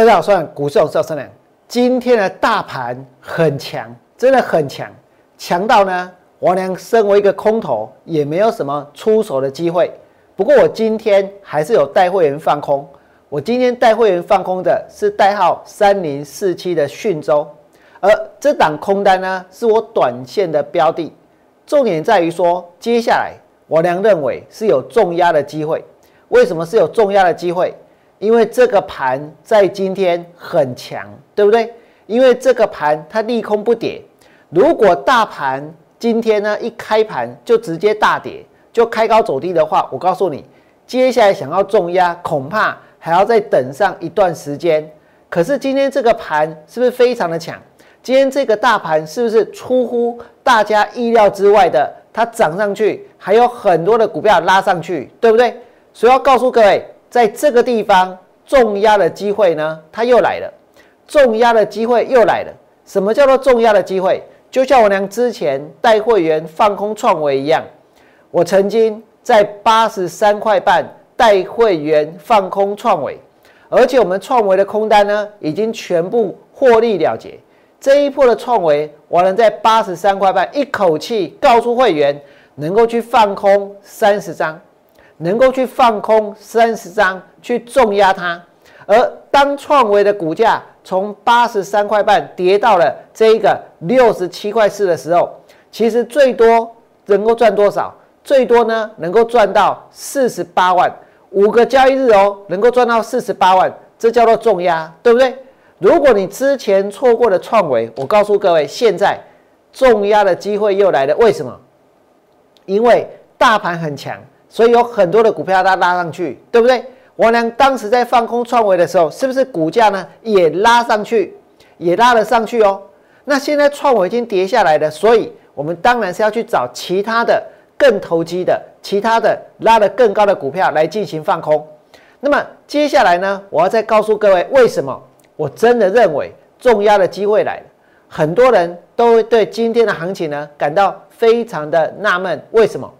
大家好，我是股市赵生良。今天的大盘很强，真的很强，强到呢，王良身为一个空头，也没有什么出手的机会。不过我今天还是有带会员放空。我今天带会员放空的是代号三零四七的讯州，而这档空单呢，是我短线的标的。重点在于说，接下来王良认为是有重压的机会。为什么是有重压的机会？因为这个盘在今天很强，对不对？因为这个盘它利空不跌。如果大盘今天呢一开盘就直接大跌，就开高走低的话，我告诉你，接下来想要重压，恐怕还要再等上一段时间。可是今天这个盘是不是非常的强？今天这个大盘是不是出乎大家意料之外的？它涨上去，还有很多的股票拉上去，对不对？所以要告诉各位。在这个地方重压的机会呢，它又来了。重压的机会又来了。什么叫做重压的机会？就像我娘之前带会员放空创维一样，我曾经在八十三块半带会员放空创维，而且我们创维的空单呢，已经全部获利了结。这一波的创维，我能在八十三块半一口气告诉会员，能够去放空三十张。能够去放空三十张，去重压它。而当创维的股价从八十三块半跌到了这一个六十七块四的时候，其实最多能够赚多少？最多呢，能够赚到四十八万。五个交易日哦，能够赚到四十八万，这叫做重压，对不对？如果你之前错过了创维，我告诉各位，现在重压的机会又来了。为什么？因为大盘很强。所以有很多的股票它拉上去，对不对？我俩当时在放空创维的时候，是不是股价呢也拉上去，也拉了上去哦？那现在创维已经跌下来了，所以我们当然是要去找其他的更投机的、其他的拉得更高的股票来进行放空。那么接下来呢，我要再告诉各位，为什么我真的认为重压的机会来了？很多人都会对今天的行情呢感到非常的纳闷，为什么？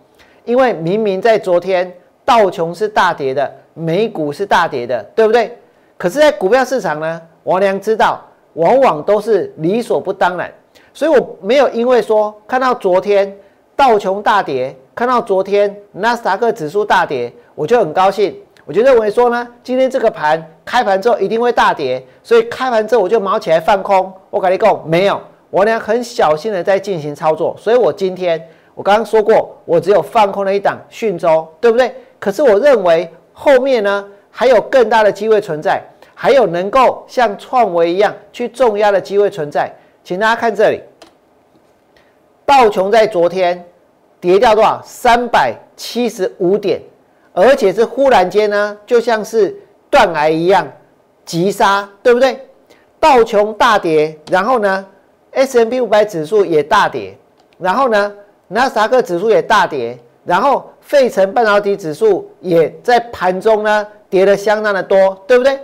因为明明在昨天道琼是大跌的，美股是大跌的，对不对？可是，在股票市场呢，王良知道，往往都是理所不当然，所以我没有因为说看到昨天道琼大跌，看到昨天纳斯达克指数大跌，我就很高兴，我就认为说呢，今天这个盘开盘之后一定会大跌，所以开盘之后我就毛起来放空。我跟你讲，没有，我俩很小心的在进行操作，所以我今天。我刚刚说过，我只有放空了一档讯州，对不对？可是我认为后面呢还有更大的机会存在，还有能够像创维一样去重压的机会存在。请大家看这里，道琼在昨天跌掉多少？三百七十五点，而且是忽然间呢，就像是断崖一样急杀，对不对？道琼大跌，然后呢，S M P 五百指数也大跌，然后呢？纳斯达克指数也大跌，然后费城半导体指数也在盘中呢跌的相当的多，对不对？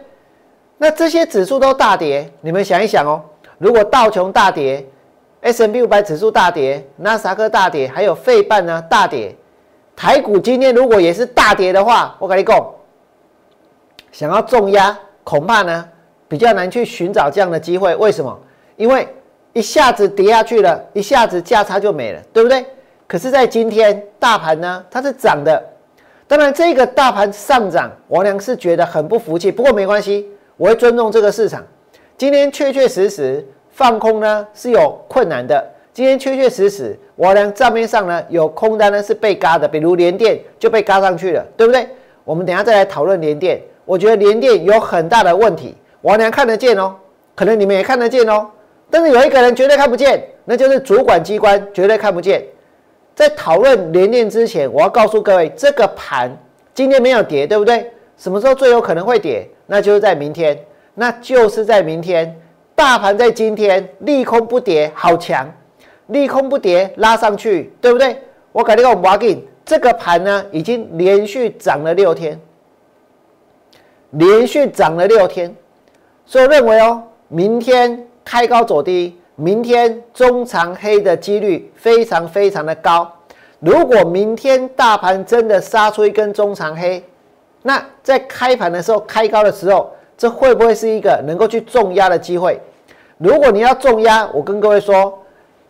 那这些指数都大跌，你们想一想哦，如果道琼大跌，S M B 五百指数大跌，纳斯达克大跌，还有费半呢大跌，台股今天如果也是大跌的话，我跟你讲，想要重压恐怕呢比较难去寻找这样的机会。为什么？因为一下子跌下去了，一下子价差就没了，对不对？可是，在今天大盘呢，它是涨的。当然，这个大盘上涨，王良是觉得很不服气。不过没关系，我会尊重这个市场。今天确确实实放空呢是有困难的。今天确确实实，王良账面上呢有空单呢是被嘎的，比如联电就被嘎上去了，对不对？我们等下再来讨论联电。我觉得联电有很大的问题，王良看得见哦，可能你们也看得见哦。但是有一个人绝对看不见，那就是主管机关绝对看不见。在讨论连电之前，我要告诉各位，这个盘今天没有跌，对不对？什么时候最有可能会跌？那就是在明天，那就是在明天。大盘在今天利空不跌，好强，利空不跌拉上去，对不对？我改天我们挖进这个盘呢，已经连续涨了六天，连续涨了六天，所以我认为哦，明天。开高走低。明天中长黑的几率非常非常的高。如果明天大盘真的杀出一根中长黑，那在开盘的时候开高的时候，这会不会是一个能够去重压的机会？如果你要重压，我跟各位说，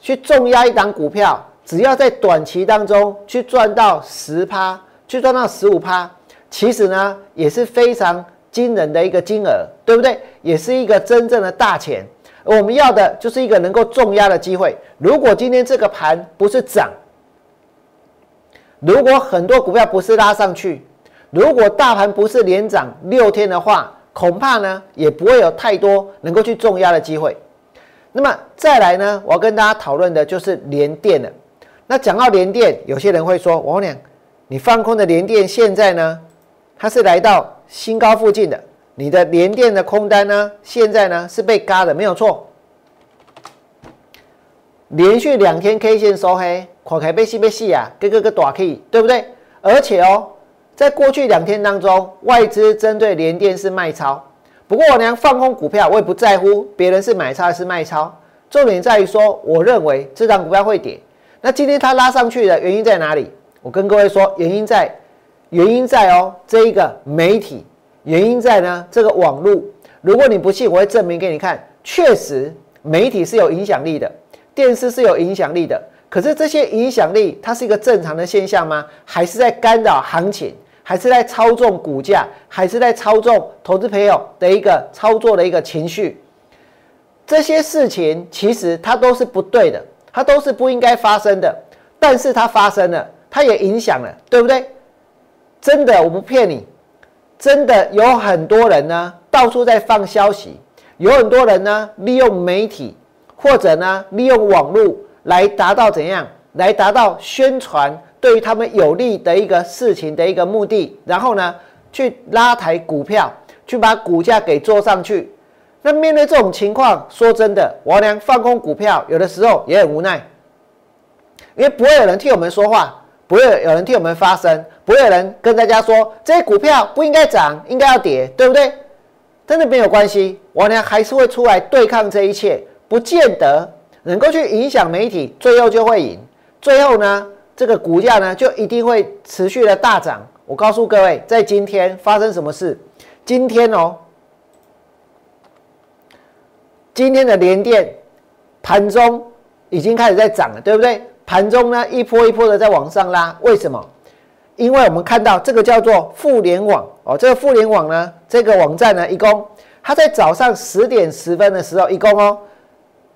去重压一档股票，只要在短期当中去赚到十趴，去赚到十五趴，其实呢也是非常惊人的一个金额，对不对？也是一个真正的大钱。我们要的就是一个能够重压的机会。如果今天这个盘不是涨，如果很多股票不是拉上去，如果大盘不是连涨六天的话，恐怕呢也不会有太多能够去重压的机会。那么再来呢，我要跟大家讨论的就是连电了。那讲到连电，有些人会说：“王良，你放空的连电现在呢，它是来到新高附近的。”你的连电的空单呢？现在呢是被嘎的，没有错。连续两天 K 线收黑，垮开被吸被吸啊，个个个短 K，对不对？而且哦，在过去两天当中，外资针对连电是卖超。不过我娘放空股票，我也不在乎别人是买超还是卖超，重点在于说，我认为这张股票会跌。那今天它拉上去的原因在哪里？我跟各位说，原因在，原因在哦，这一个媒体。原因在呢，这个网络。如果你不信，我会证明给你看。确实，媒体是有影响力的，电视是有影响力的。可是这些影响力，它是一个正常的现象吗？还是在干扰行情？还是在操纵股价？还是在操纵投资朋友的一个操作的一个情绪？这些事情其实它都是不对的，它都是不应该发生的。但是它发生了，它也影响了，对不对？真的，我不骗你。真的有很多人呢，到处在放消息，有很多人呢，利用媒体或者呢，利用网络来达到怎样，来达到宣传对于他们有利的一个事情的一个目的，然后呢，去拉抬股票，去把股价给做上去。那面对这种情况，说真的，王良放空股票，有的时候也很无奈，因为不会有人替我们说话。不会有人替我们发声，不会有人跟大家说这些股票不应该涨，应该要跌，对不对？真的没有关系，我呢还是会出来对抗这一切，不见得能够去影响媒体，最后就会赢。最后呢，这个股价呢就一定会持续的大涨。我告诉各位，在今天发生什么事？今天哦，今天的连电盘中已经开始在涨了，对不对？盘中呢，一波一波的在往上拉，为什么？因为我们看到这个叫做互联网哦，这个互联网呢，这个网站呢，一共它在早上十点十分的时候，一共哦，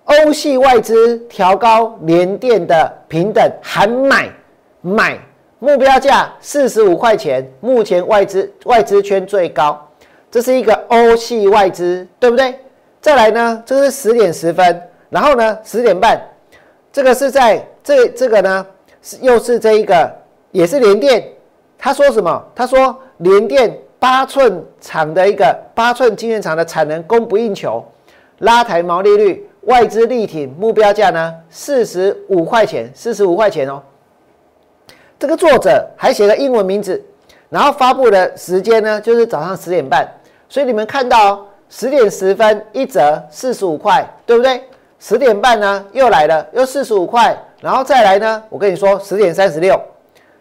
欧系外资调高联电的平等喊买买目标价四十五块钱，目前外资外资圈最高，这是一个欧系外资，对不对？再来呢，这是十点十分，然后呢，十点半，这个是在。这这个呢是又是这一个也是联电，他说什么？他说联电八寸厂的一个八寸晶圆厂的产能供不应求，拉抬毛利率，外资力挺目标价呢四十五块钱，四十五块钱哦。这个作者还写了英文名字，然后发布的时间呢就是早上十点半，所以你们看到十点十分一折四十五块，对不对？十点半呢又来了，又四十五块。然后再来呢？我跟你说，十点三十六，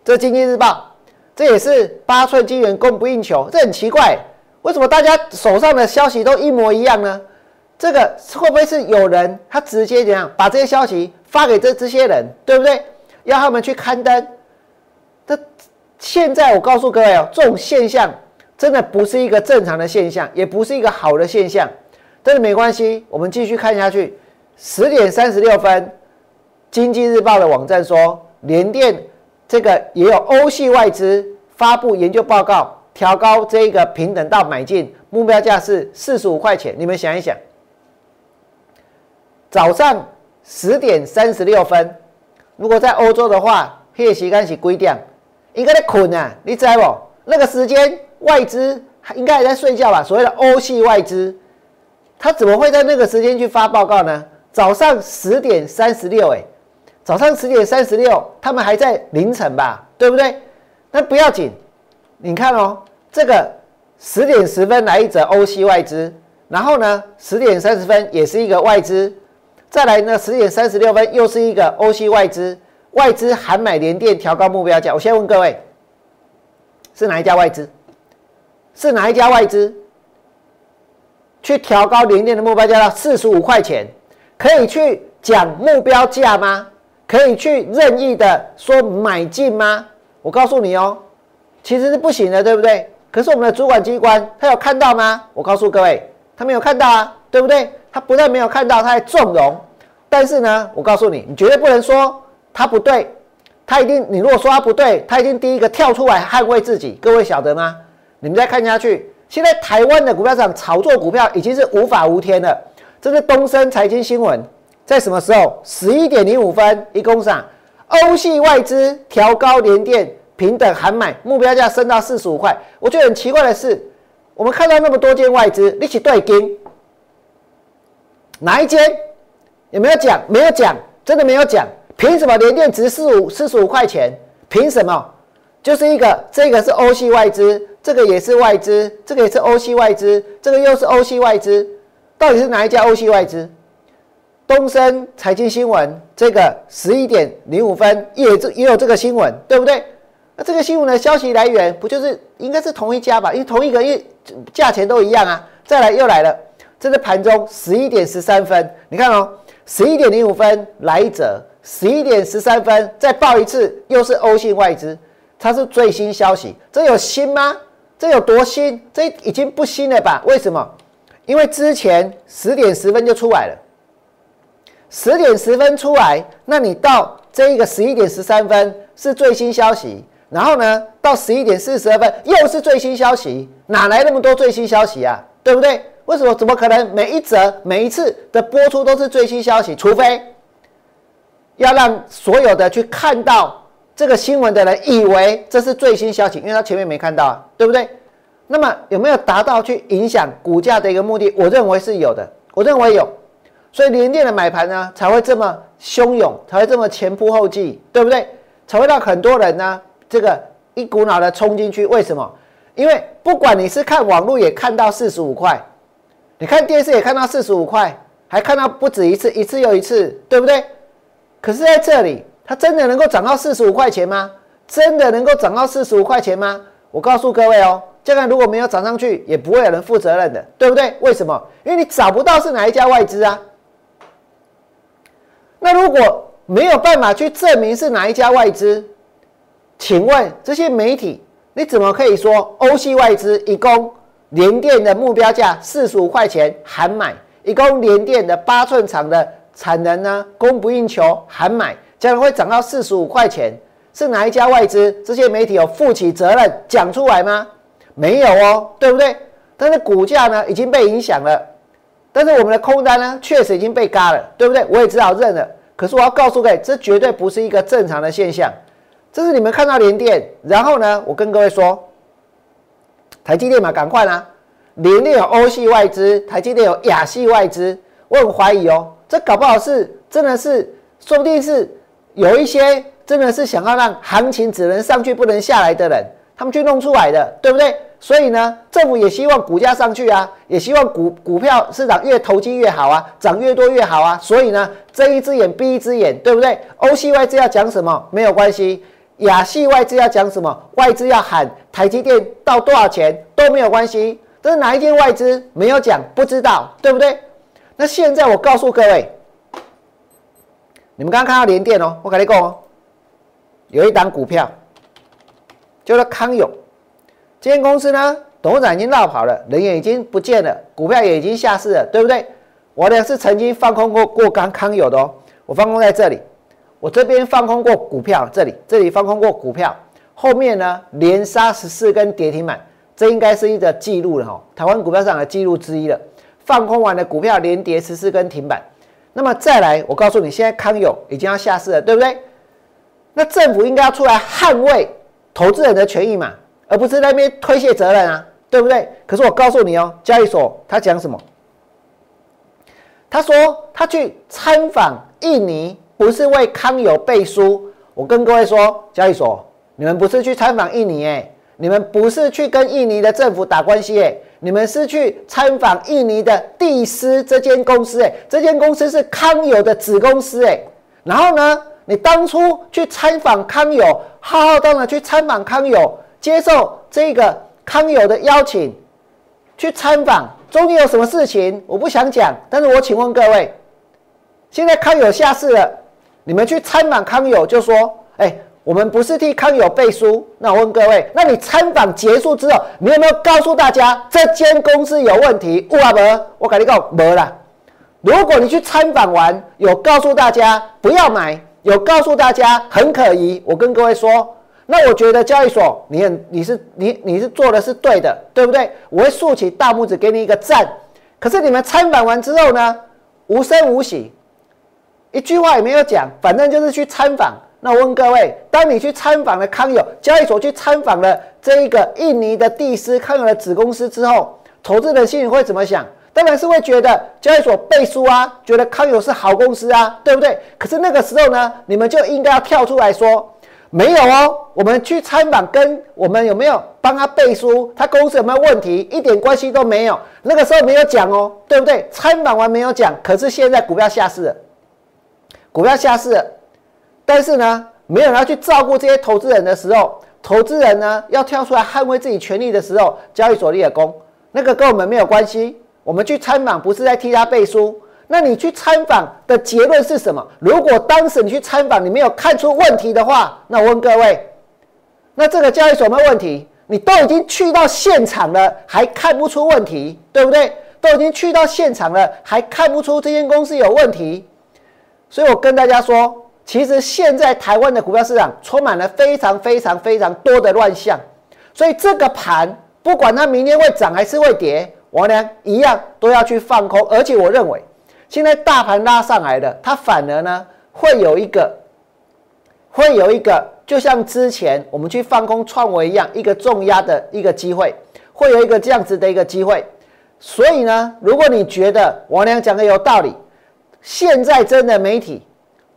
这《经济日报》，这也是八寸金元供不应求，这很奇怪，为什么大家手上的消息都一模一样呢？这个会不会是有人他直接怎样把这些消息发给这这些人，对不对？要他们去刊登？这现在我告诉各位哦，这种现象真的不是一个正常的现象，也不是一个好的现象。但是没关系，我们继续看下去，十点三十六分。经济日报的网站说，联电这个也有欧系外资发布研究报告，调高这个平等到买进目标价是四十五块钱。你们想一想，早上十点三十六分，如果在欧洲的话，黑时间是几点？应该在困啊，你知不？那个时间外资应该还在睡觉吧？所谓的欧系外资，他怎么会在那个时间去发报告呢？早上十点三十六，哎。早上十点三十六，他们还在凌晨吧，对不对？那不要紧，你看哦，这个十点十分来一则欧系外资，然后呢，十点三十分也是一个外资，再来呢，十点三十六分又是一个欧系外资，外资喊买联电调高目标价。我先问各位，是哪一家外资？是哪一家外资？去调高联电的目标价到四十五块钱，可以去讲目标价吗？可以去任意的说买进吗？我告诉你哦，其实是不行的，对不对？可是我们的主管机关他有看到吗？我告诉各位，他没有看到啊，对不对？他不但没有看到，他还纵容。但是呢，我告诉你，你绝对不能说他不对，他一定，你如果说他不对，他一定第一个跳出来捍卫自己。各位晓得吗？你们再看下去，现在台湾的股票市场炒作股票已经是无法无天了。这是东森财经新闻。在什么时候？十一点零五分，一共上，欧系外资调高联电平等喊买，目标价升到四十五块。我觉得很奇怪的是，我们看到那么多间外资一起对金，哪一间有没有讲？没有讲，真的没有讲。凭什么联电值四五四十五块钱？凭什么？就是一个，这个是欧系外资，这个也是外资，这个也是欧系外资，这个又是欧系外资，到底是哪一家欧系外资？东森财经新闻，这个十一点零五分也这也有这个新闻，对不对？那这个新闻的消息来源不就是应该是同一家吧？因为同一个，因为价钱都一样啊。再来又来了，这是盘中十一点十三分，你看哦，十一点零五分来者，十一点十三分再报一次，又是欧信外资，它是最新消息，这有新吗？这有多新？这已经不新了吧？为什么？因为之前十点十分就出来了。十点十分出来，那你到这一个十一点十三分是最新消息，然后呢，到十一点四十二分又是最新消息，哪来那么多最新消息啊？对不对？为什么？怎么可能每一则、每一次的播出都是最新消息？除非要让所有的去看到这个新闻的人以为这是最新消息，因为他前面没看到，对不对？那么有没有达到去影响股价的一个目的？我认为是有的，我认为有。所以联电的买盘呢才会这么汹涌，才会这么前仆后继，对不对？才会让很多人呢这个一股脑的冲进去。为什么？因为不管你是看网络也看到四十五块，你看电视也看到四十五块，还看到不止一次，一次又一次，对不对？可是在这里，它真的能够涨到四十五块钱吗？真的能够涨到四十五块钱吗？我告诉各位哦，这个如果没有涨上去，也不会有人负责任的，对不对？为什么？因为你找不到是哪一家外资啊。那如果没有办法去证明是哪一家外资，请问这些媒体，你怎么可以说欧系外资一共联电的目标价四十五块钱喊买，一共联电的八寸厂的产能呢供不应求喊买，将来会涨到四十五块钱？是哪一家外资？这些媒体有负起责任讲出来吗？没有哦，对不对？但是股价呢已经被影响了。但是我们的空单呢，确实已经被嘎了，对不对？我也只好认了。可是我要告诉各位，这绝对不是一个正常的现象。这是你们看到连电，然后呢，我跟各位说，台积电嘛，赶快啦！连电有欧系外资，台积电有亚系外资，我很怀疑哦，这搞不好是真的是，说不定是有一些真的是想要让行情只能上去不能下来的人，他们去弄出来的，对不对？所以呢，政府也希望股价上去啊，也希望股股票市场越投机越好啊，涨越多越好啊。所以呢，睁一只眼闭一只眼，对不对？欧系外资要讲什么没有关系，亚系外资要讲什么，外资要喊台积电到多少钱都没有关系。这是哪一间外资没有讲，不知道，对不对？那现在我告诉各位，你们刚刚看到联电哦，我跟你讲哦，有一档股票叫做康永。这间公司呢，董事长已经绕跑了，人也已经不见了，股票也已经下市了，对不对？我呢是曾经放空过过刚康有的哦，我放空在这里，我这边放空过股票，这里这里放空过股票，后面呢连杀十四根跌停板，这应该是一个记录了哈，台湾股票上的记录之一了。放空完的股票连跌十四根停板，那么再来，我告诉你，现在康友已经要下市了，对不对？那政府应该要出来捍卫投资人的权益嘛？而不是那边推卸责任啊，对不对？可是我告诉你哦，交易所他讲什么？他说他去参访印尼，不是为康友背书。我跟各位说，交易所，你们不是去参访印尼哎，你们不是去跟印尼的政府打关系哎，你们是去参访印尼的蒂斯这间公司哎，这间公司是康友的子公司哎。然后呢，你当初去参访康友，浩浩荡荡去参访康友。接受这个康友的邀请，去参访中间有什么事情我不想讲，但是我请问各位，现在康友下市了，你们去参访康友就说，哎，我们不是替康友背书。那我问各位，那你参访结束之后，你有没有告诉大家这间公司有问题？有啊没？我跟你讲没啦。如果你去参访完，有告诉大家不要买，有告诉大家很可疑，我跟各位说。那我觉得交易所，你很你是你你是做的是对的，对不对？我会竖起大拇指给你一个赞。可是你们参访完之后呢，无声无息，一句话也没有讲，反正就是去参访。那我问各位，当你去参访了康友交易所，去参访了这一个印尼的蒂斯康友的子公司之后，投资人心里会怎么想？当然是会觉得交易所背书啊，觉得康友是好公司啊，对不对？可是那个时候呢，你们就应该要跳出来说。没有哦，我们去参访，跟我们有没有帮他背书，他公司有没有问题，一点关系都没有。那个时候没有讲哦，对不对？参访完没有讲，可是现在股票下市了，股票下市了，但是呢，没有人要去照顾这些投资人的时候，投资人呢要跳出来捍卫自己权利的时候，交易所立了功，那个跟我们没有关系。我们去参访不是在替他背书。那你去参访的结论是什么？如果当时你去参访，你没有看出问题的话，那我问各位，那这个交易所没有问题？你都已经去到现场了，还看不出问题，对不对？都已经去到现场了，还看不出这间公司有问题。所以我跟大家说，其实现在台湾的股票市场充满了非常非常非常多的乱象，所以这个盘不管它明天会涨还是会跌，我呢一样都要去放空，而且我认为。现在大盘拉上来了，它反而呢会有一个，会有一个，就像之前我们去放空创维一样，一个重压的一个机会，会有一个这样子的一个机会。所以呢，如果你觉得王良讲的有道理，现在真的媒体，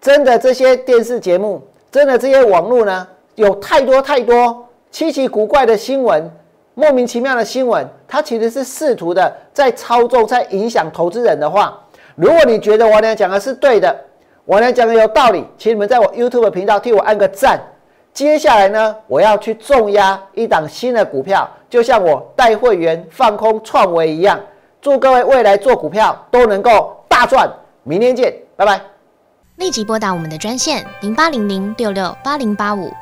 真的这些电视节目，真的这些网络呢，有太多太多稀奇古怪的新闻，莫名其妙的新闻，它其实是试图的在操纵，在影响投资人的话。如果你觉得我俩讲的是对的，我俩讲的有道理，请你们在我 YouTube 频道替我按个赞。接下来呢，我要去重压一档新的股票，就像我带会员放空创维一样。祝各位未来做股票都能够大赚。明天见，拜拜。立即拨打我们的专线零八零零六六八零八五。